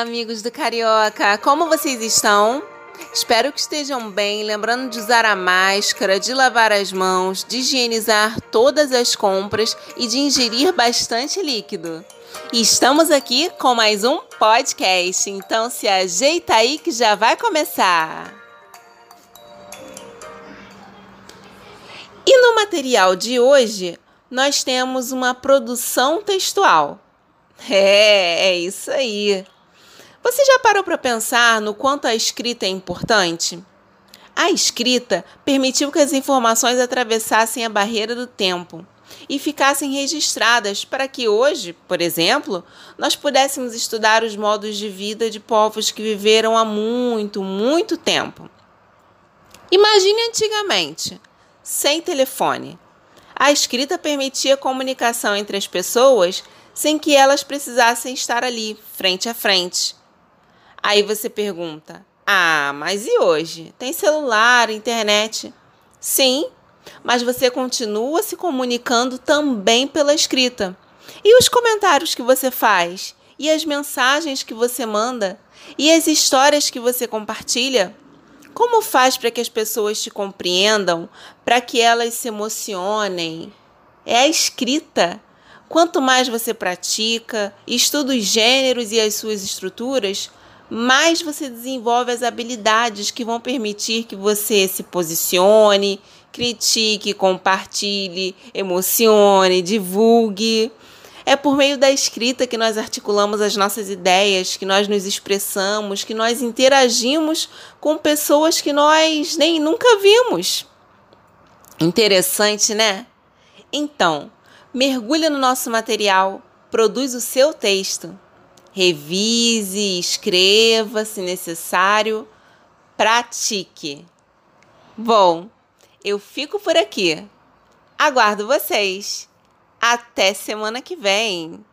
Olá, amigos do Carioca! Como vocês estão? Espero que estejam bem, lembrando de usar a máscara, de lavar as mãos, de higienizar todas as compras e de ingerir bastante líquido. E estamos aqui com mais um podcast, então se ajeita aí que já vai começar! E no material de hoje, nós temos uma produção textual. É, é isso aí. Você já parou para pensar no quanto a escrita é importante? A escrita permitiu que as informações atravessassem a barreira do tempo e ficassem registradas para que hoje, por exemplo, nós pudéssemos estudar os modos de vida de povos que viveram há muito, muito tempo. Imagine antigamente, sem telefone. A escrita permitia comunicação entre as pessoas sem que elas precisassem estar ali, frente a frente. Aí você pergunta: Ah, mas e hoje? Tem celular, internet? Sim, mas você continua se comunicando também pela escrita. E os comentários que você faz? E as mensagens que você manda? E as histórias que você compartilha? Como faz para que as pessoas te compreendam, para que elas se emocionem? É a escrita. Quanto mais você pratica, estuda os gêneros e as suas estruturas, mais você desenvolve as habilidades que vão permitir que você se posicione, critique, compartilhe, emocione, divulgue. É por meio da escrita que nós articulamos as nossas ideias, que nós nos expressamos, que nós interagimos com pessoas que nós nem nunca vimos. Interessante, né? Então, mergulha no nosso material, produz o seu texto. Revise, escreva se necessário, pratique. Bom, eu fico por aqui. Aguardo vocês. Até semana que vem!